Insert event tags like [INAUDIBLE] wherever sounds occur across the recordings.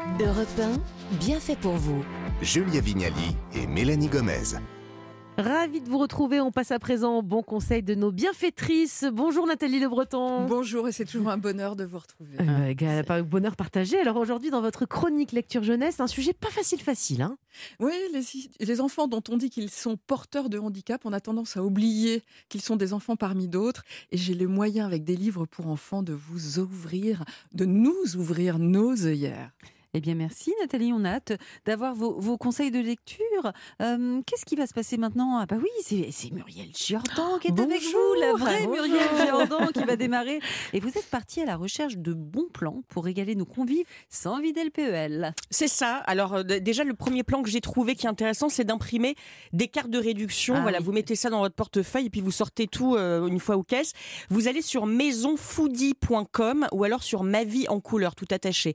Europe 1, bien fait pour vous. Julia Vignali et Mélanie Gomez. Ravi de vous retrouver. On passe à présent au bon conseil de nos bienfaitrices. Bonjour Nathalie Le Breton. Bonjour et c'est toujours un bonheur de vous retrouver. Euh, bah, pas bonheur partagé. Alors aujourd'hui, dans votre chronique lecture jeunesse, un sujet pas facile facile. Hein oui, les, les, enfants dont on dit qu'ils sont porteurs de handicap, on a tendance à oublier qu'ils sont des enfants parmi d'autres. Et j'ai les moyens avec des livres pour enfants de vous ouvrir, de nous ouvrir nos œillères. Eh bien, merci Nathalie. On a hâte d'avoir vos, conseils de lecture. Euh, qu'est-ce qui va se passer maintenant? Ah bah oui, c'est Muriel Giordan qui est avec vous, la vraie Muriel Giordan qui va démarrer. Et vous êtes partie à la recherche de bons plans pour régaler nos convives sans vider le PEL. C'est ça. Alors euh, déjà, le premier plan que j'ai trouvé qui est intéressant, c'est d'imprimer des cartes de réduction. Ah voilà, oui. vous mettez ça dans votre portefeuille et puis vous sortez tout euh, une fois aux caisses. Vous allez sur maisonfoodie.com ou alors sur ma vie en couleur tout attaché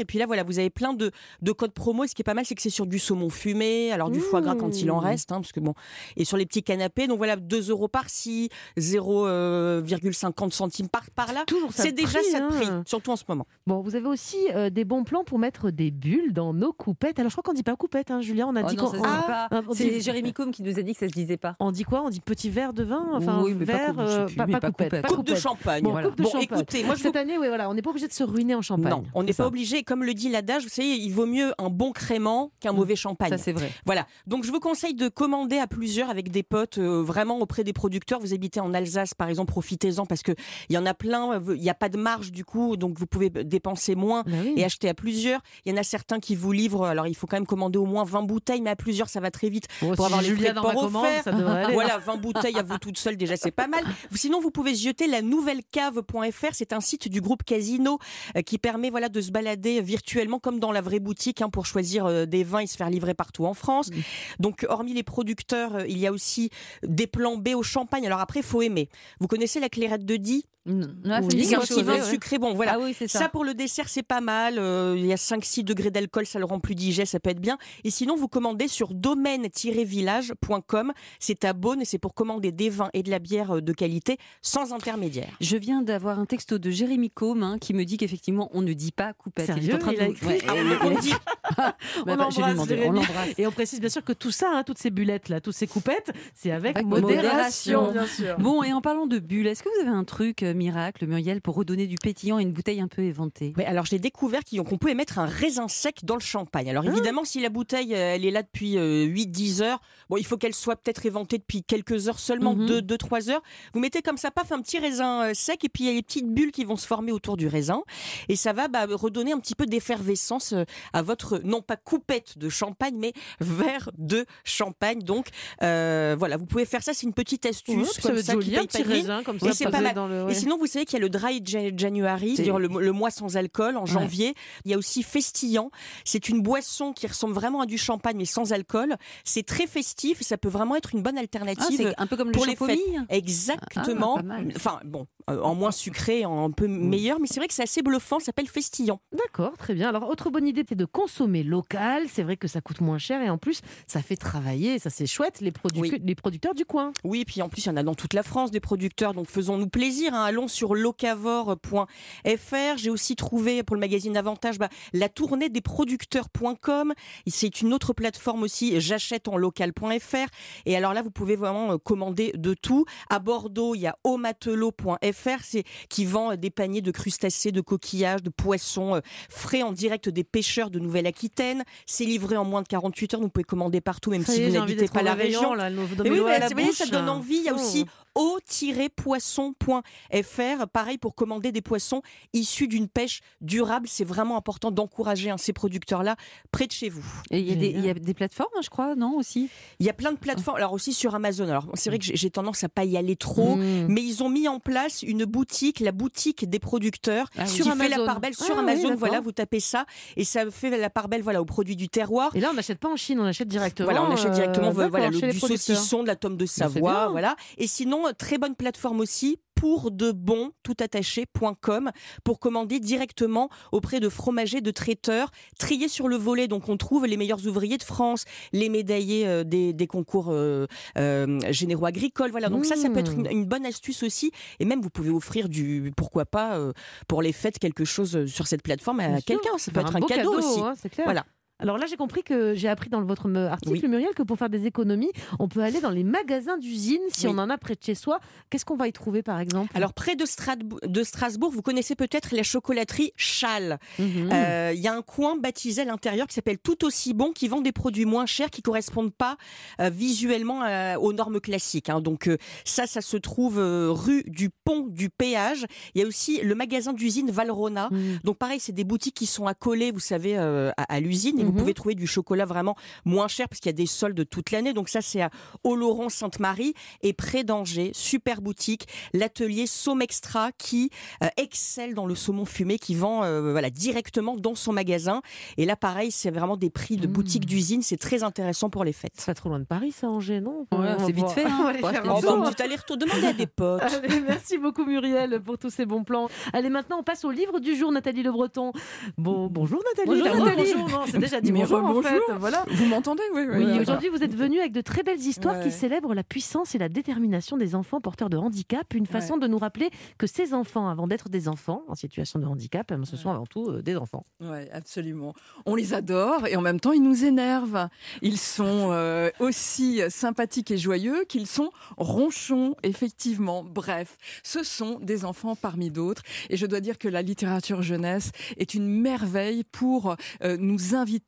et puis là, voilà, vous avez plein de, de codes promo. Et ce qui est pas mal, c'est que c'est sur du saumon fumé, alors du foie gras quand il en Mmh. reste, hein, parce que bon, et sur les petits canapés. Donc voilà, 2 euros par-ci, 0,50 centimes par, par là. C'est déjà prix, ça de prix, hein. surtout en ce moment. Bon, vous avez aussi euh, des bons plans pour mettre des bulles dans nos coupettes. Alors je crois qu'on dit pas coupette, hein, Julien. On a Oh dit qu'on-. Ah, C'est dit- Jérémy Combe qui nous a dit que ça se disait pas. On dit quoi? On dit petit verre de vin Enfin, Oui, mais pas verre, euh, pas, mais pas pas coupette. Coupe de champagne. Bon, voilà. coupe de Bon, champagne. écoutez, moi je vous Cette année, oui, voilà, on n'est pas obligé de se ruiner en champagne. Non, on n'est pas obligé. Comme le dit l'adage, vous savez, il vaut mieux un bon crément qu'un mauvais champagne. Ça, c'est vrai. Voilà. Donc, je vous conseille de commander à plusieurs avec des potes, euh, vraiment auprès des producteurs. Vous habitez en Alsace, par exemple, profitez-en parce que il y en a plein. euh, Il n'y a pas de marge du coup, donc vous pouvez dépenser moins Bah oui. et acheter à plusieurs. Il y en a certains qui vous livrent. Alors, il faut quand même commander au moins 20 bouteilles, mais à plusieurs, ça va très vite. Bon, pour si avoir les frais de port commande, ça aller. Voilà, 20 bouteilles à vous toute seule, déjà, c'est pas mal. Sinon, vous pouvez jeter la nouvelle cave.fr. C'est un site du groupe Casino euh, qui permet voilà, de se balader virtuellement comme dans la vraie boutique hein, pour choisir euh, des vins et se faire livrer partout en France. Donc, hormis les producteurs, euh, il y a aussi des plans B au champagne. Alors après, faut aimer. Vous connaissez la clairette de Die Oui, faut dire C'est un petit vin ouais. sucré. Bon, voilà. Ah oui, ça. Ça pour le dessert, c'est pas mal. Euh, il y a 5-6 degrés d'alcool, ça le rend plus digeste, ça peut être bien. Et sinon, vous commandez sur domaine-village.com. C'est à Beaune et c'est pour commander des vins et de la bière euh, de qualité sans intermédiaire. Je viens d'avoir un texto de Jérémy Combe hein, qui me dit qu'effectivement on ne dit pas coupette. est en train Il a écrit Ouais, Ah, est- on est- dit [LAUGHS] On bah, l'embrasse. Et on précise bien sûr que tout ça, hein, toutes ces bulettes là, toutes ces coupettes, c'est avec, Avec modération, modération. bien sûr. Bon, et en parlant de bulles, est-ce que vous avez un truc euh, miracle, Muriel, pour redonner du pétillant à une bouteille un peu éventée? Oui, alors j'ai découvert qu'on pouvait mettre un raisin sec dans le champagne. Alors évidemment, si la bouteille euh, elle est là depuis 8-10 heures, bon, il faut qu'elle soit peut-être éventée depuis quelques heures seulement, Mhm. 2-3 heures. Vous mettez comme ça, paf, un petit raisin euh, sec et puis il y a les petites bulles qui vont se former autour du raisin et ça va bah, redonner un petit peu d'effervescence euh, à votre, non pas coupette de champagne, mais verre de champagne. Donc euh, voilà, vous pouvez faire ça, c'est une petite astuce Ouais, ça comme ça joli, qui un paye petit raisin comme ça. c'est posé pas mal. dans le- Et sinon, vous savez qu'il y a le Dry Ja- January, c'est-à-dire le, le mois sans alcool en janvier. Il y a aussi Festillant. C'est une boisson qui ressemble vraiment à du champagne, mais sans alcool. C'est très festif et ça peut vraiment être une bonne Ah, alternative. C'est un peu comme le pour les champomis Exactement. Ah, enfin, bon, euh, en moins sucré, en un peu meilleur, mais c'est vrai que c'est assez bluffant. Ça s'appelle Festillant. D'accord, très bien. Alors, autre bonne idée, c'est de consommer local. C'est vrai que ça coûte moins cher et en plus, ça fait travailler, ça c'est chouette, les, produ- Oui. les producteurs du coin. Oui, puis en plus, il y en a dans toute la France des producteurs, donc faisons-nous plaisir. hein. Allons sur locavore.fr. J'ai aussi trouvé pour le magazine Avantage bah, la tournée des producteurs.com. C'est une autre plateforme aussi, j'achète en local.fr. Et alors là, vous pouvez vraiment euh, commander de tout. À Bordeaux, il y a omatelot.fr, qui vend euh, des paniers de crustacés, de coquillages, de poissons euh, frais en direct des pêcheurs de Nouvelle-Aquitaine. C'est livré en moins de 48 heures. Vous pouvez commander partout, même Ça si vous n'habitez pas la région. là, Mais oui, la bouche. ça donne envie. Il y a Oh. aussi au-poisson.fr, pareil pour commander des poissons issus d'une pêche durable. C'est vraiment important d'encourager hein, ces producteurs-là près de chez vous. Et il y, a des, plateformes, hein, je crois, non aussi? Il y a plein de plateformes, alors aussi sur Amazon. Alors c'est vrai que j'ai tendance à pas y aller trop, Mmh. mais ils ont mis en place une boutique, la boutique des producteurs, Ah Sur fait la Amazon. part belle sur Ah Amazon. voilà, vous tapez ça et ça fait la part belle voilà aux produits du terroir. Et là, on n'achète pas en Chine, on achète directement. Voilà, on achète euh, directement voilà, le, les du saucisson, de la tome de Savoie, voilà. Et sinon, sinon, très bonne plateforme aussi pour de bon tout attaché.com pour commander directement auprès de fromagers, de traiteurs, triés sur le volet. Donc on trouve les meilleurs ouvriers de France, les médaillés euh, des, des, concours euh, euh, généraux agricoles. Voilà. Donc ça, ça peut être une, une, bonne astuce aussi. Et même vous pouvez offrir du, pourquoi pas, euh, pour les fêtes quelque chose sur cette plateforme à quelqu'un. Ça peut être un, un cadeau, cadeau, aussi. Hein, voilà. Alors là, j'ai compris que j'ai appris dans votre article, oui. Muriel, que pour faire des économies, on peut aller dans les magasins d'usine si oui. on en a près de chez soi. Qu'est-ce qu'on va y trouver, par exemple? Alors, près de, Strasbourg, de Strasbourg vous connaissez peut-être la chocolaterie Châle. Il mm -hmm. euh, y a un coin baptisé à l'intérieur qui s'appelle Tout aussi bon, qui vend des produits moins chers, qui correspondent pas euh, visuellement euh, aux normes classiques. Hein. Donc euh, ça, ça se trouve euh, rue du Pont du Péage. Il y a aussi le magasin d'usine Valrona. Mm -hmm. Donc pareil, c'est des boutiques qui sont accolées, vous savez, euh, à, à l'usine. Mm. Vous pouvez trouver du chocolat vraiment moins cher parce qu'il y a des soldes toute l'année. Donc ça, c'est à Oloron-Sainte-Marie et près d'Angers. Super boutique, l'atelier Somme Extra qui euh, excelle dans le saumon fumé, qui vend euh, voilà directement dans son magasin. Et là, pareil, c'est vraiment des prix de mmh. boutique d'usine. C'est très intéressant pour les fêtes. C'est pas trop loin de Paris, ça, Angers, non? [LAUGHS] Ouais, C'est vite fait. Hein. on va faire un petit aller-retour. Demandez à des [LAUGHS] potes. Allez, merci beaucoup, Muriel, pour tous ces bons plans. Allez, maintenant, on passe au livre du jour, Nathalie Le Breton. Bon, bonjour, Nathalie. Bonjour, Nathalie. Bonjour. C'est déjà dit bonjour, bonjour, en fait. Voilà. Vous m'entendez? Oui, oui, oui aujourd'hui, vous êtes venu avec de très belles histoires ouais. qui célèbrent la puissance et la détermination des enfants porteurs de handicap. Une façon ouais. de nous rappeler que ces enfants, avant d'être des enfants en situation de handicap, ce sont avant tout euh, des enfants. Oui, absolument. On les adore et en même temps, ils nous énervent. Ils sont euh, aussi sympathiques et joyeux qu'ils sont ronchons, effectivement. Bref, ce sont des enfants parmi d'autres. Et je dois dire que la littérature jeunesse est une merveille pour euh, nous inviter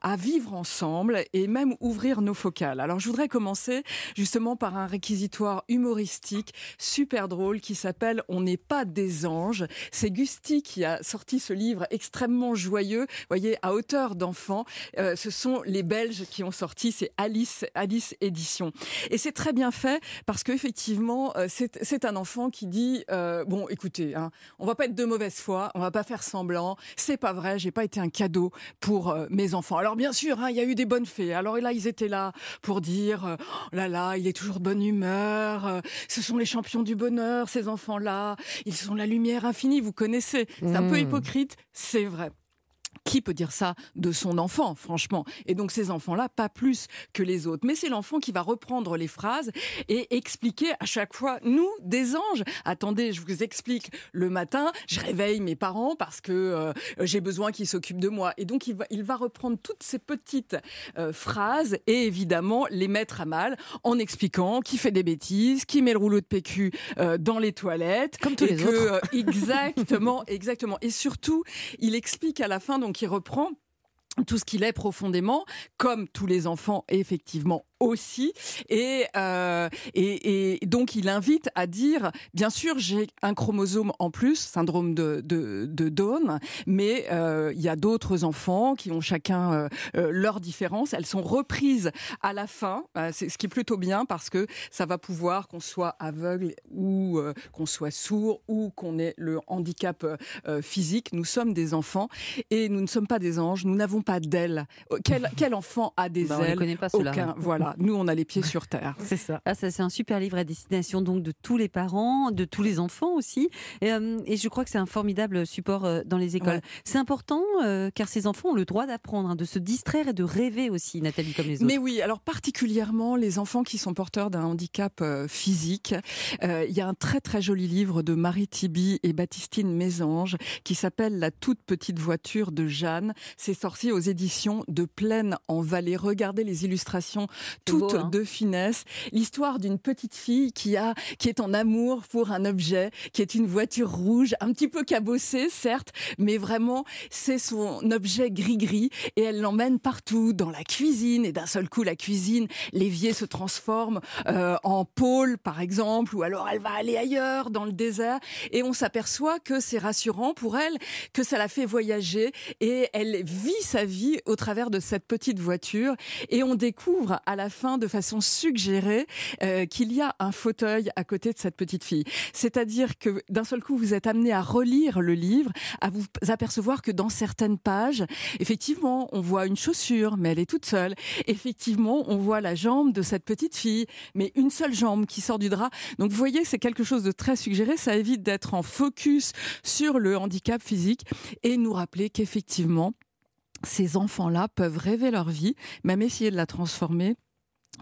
à vivre ensemble et même ouvrir nos focales. Alors je voudrais commencer justement par un réquisitoire humoristique super drôle qui s'appelle On n'est pas des anges. C'est Gusti qui a sorti ce livre extrêmement joyeux, voyez, à hauteur d'enfant. Euh, ce sont les Belges qui ont sorti, c'est Alice, Alice Édition. Et c'est très bien fait parce qu'effectivement, euh, c'est un enfant qui dit, euh, bon écoutez, hein, on va pas être de mauvaise foi, on va pas faire semblant, c'est pas vrai, j'ai pas été un cadeau pour euh, mes enfants. Alors bien sûr, hein, il y a eu des bonnes fées. Alors là, ils étaient là pour dire, oh là là, il est toujours de bonne humeur. Euh, ce sont les champions du bonheur, ces enfants-là. Ils sont la lumière infinie. Vous connaissez. C'est un peu hypocrite, c'est vrai. Qui peut dire ça de son enfant, franchement? Et donc ces enfants-là, pas plus que les autres. Mais c'est l'enfant qui va reprendre les phrases et expliquer à chaque fois, nous, des anges. Attendez, je vous explique. Le matin, je réveille mes parents parce que euh, j'ai besoin qu'ils s'occupent de moi. Et donc il va, il va reprendre toutes ces petites euh, phrases et évidemment les mettre à mal en expliquant qui fait des bêtises, qui met le rouleau de PQ euh, dans les toilettes. Comme tous et les que, autres. exactement, [LAUGHS] exactement. Et surtout, il explique à la fin donc il reprend tout ce qu'il est profondément, comme tous les enfants, effectivement, aussi. Et, euh, et, et, donc, il invite à dire, bien sûr, j'ai un chromosome en plus, syndrome de, de, de Down, mais euh, il y a d'autres enfants qui ont chacun euh, euh leurs différences. Elles sont reprises à la fin, euh, c'est ce qui est plutôt bien parce que ça va pouvoir qu'on soit aveugle ou euh, qu'on soit sourd ou qu'on ait le handicap physique. Nous sommes des enfants et nous ne sommes pas des anges. Nous n'avons pas d'ailes. Quel, quel enfant a des bah, ailes On connaît pas Aucun. Voilà. Nous, on a les pieds sur terre. [LAUGHS] C'est ça. Ah, ça, c'est un super livre à destination donc de tous les parents, de tous les enfants aussi. Et, euh, et je crois que c'est un formidable support euh, dans les écoles. Ouais. C'est important euh, car ces enfants ont le droit d'apprendre, hein, de se distraire et de rêver aussi, Nathalie, comme les autres. Mais oui, alors particulièrement les enfants qui sont porteurs d'un handicap euh, physique. Euh, il y a un très très joli livre de Marie Tibi et Baptistine Mésange qui s'appelle La toute petite voiture de Jeanne. C'est sorti aux éditions de Plaine en Vallée. Regardez les illustrations toutes beau, hein. de finesse. L'histoire d'une petite fille qui a, qui est en amour pour un objet, qui est une voiture rouge, un petit peu cabossée, certes, mais vraiment, c'est son objet gris-gris et elle l'emmène partout, dans la cuisine. Et d'un seul coup, la cuisine, l'évier se transforme euh, en pôle, par exemple, ou alors elle va aller ailleurs, dans le désert. Et on s'aperçoit que c'est rassurant pour elle, que ça la fait voyager et elle vit sa vie au travers de cette petite voiture. Et on découvre à la fin, de façon suggérée, euh, qu'il y a un fauteuil à côté de cette petite fille. C'est-à-dire que d'un seul coup, vous êtes amené à relire le livre, à vous apercevoir que dans certaines pages, effectivement, on voit une chaussure, mais elle est toute seule. Effectivement, on voit la jambe de cette petite fille, mais une seule jambe qui sort du drap. Donc, vous voyez, c'est quelque chose de très suggéré. Ça évite d'être en focus sur le handicap physique et nous rappeler qu'effectivement, ces enfants-là peuvent rêver leur vie, même essayer de la transformer.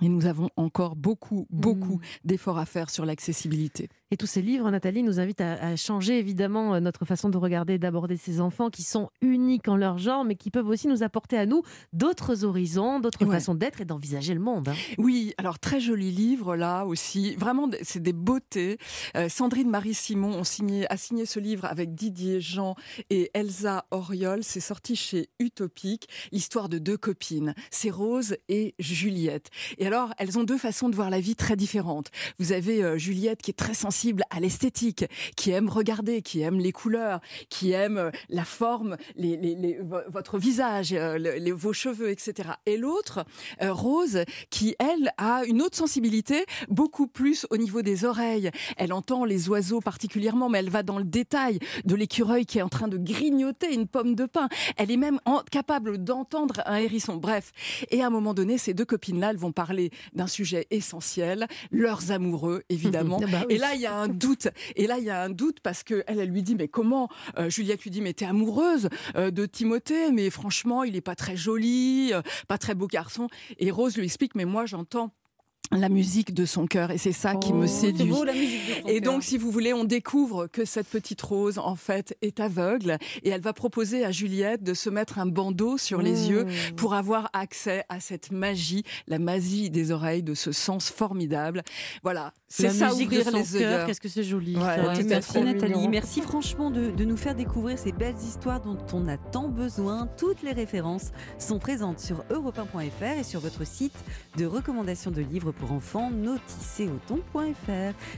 Et nous avons encore beaucoup, beaucoup Mmh. d'efforts à faire sur l'accessibilité. Et tous ces livres, Nathalie, nous invitent à, à changer évidemment euh, notre façon de regarder et d'aborder ces enfants qui sont uniques en leur genre, mais qui peuvent aussi nous apporter à nous d'autres horizons, d'autres Ouais. façons d'être et d'envisager le monde. hein. Oui, alors très joli livre là aussi. Vraiment, c'est des beautés. Euh, Sandrine Marie Simon signé, a signé ce livre avec Didier Jean et Elsa Oriol. C'est sorti chez Utopique. L'histoire de deux copines. C'est Rose et Juliette. Et alors, elles ont deux façons de voir la vie très différentes. Vous avez euh, Juliette qui est très sensible à l'esthétique, qui aime regarder, qui aime les couleurs, qui aime euh, la forme, les, les- les- vo- votre visage, euh, les- vos cheveux, etc. Et l'autre, euh, Rose, qui elle a une autre sensibilité, beaucoup plus au niveau des oreilles. Elle entend les oiseaux particulièrement, mais elle va dans le détail de l'écureuil qui est en train de grignoter une pomme de pin. Elle est même en- capable d'entendre un hérisson. Bref, et à un moment donné, ces deux copines-là, elles vont parler d'un sujet essentiel, leurs amoureux, évidemment. [LAUGHS] Ah bah oui. Et là, il y a un doute. Et là, il y a un doute parce que elle, elle lui dit, mais comment Euh, Juliette lui dit, mais t'es amoureuse euh, de Timothée, mais franchement, il est pas très joli, euh, pas très beau garçon. Et Rose lui explique, mais moi, j'entends la musique de son cœur et c'est ça qui me Oh, séduit. Beau la musique de ton Et donc, si vous voulez, on découvre que cette petite Rose, en fait, est aveugle et elle va proposer à Juliette de se mettre un bandeau sur les Mmh. yeux pour avoir accès à cette magie, la magie des oreilles, de ce sens formidable. Voilà, c'est ça ouvrir les cœur, qu'est-ce que c'est joli. Ouais, ça. Ouais, tout à merci. Nathalie, merci franchement de, de nous faire découvrir ces belles histoires dont on a tant besoin. Toutes les références sont présentes sur europe1.fr et sur votre site de recommandations de livres pour enfants noticeauton.fr.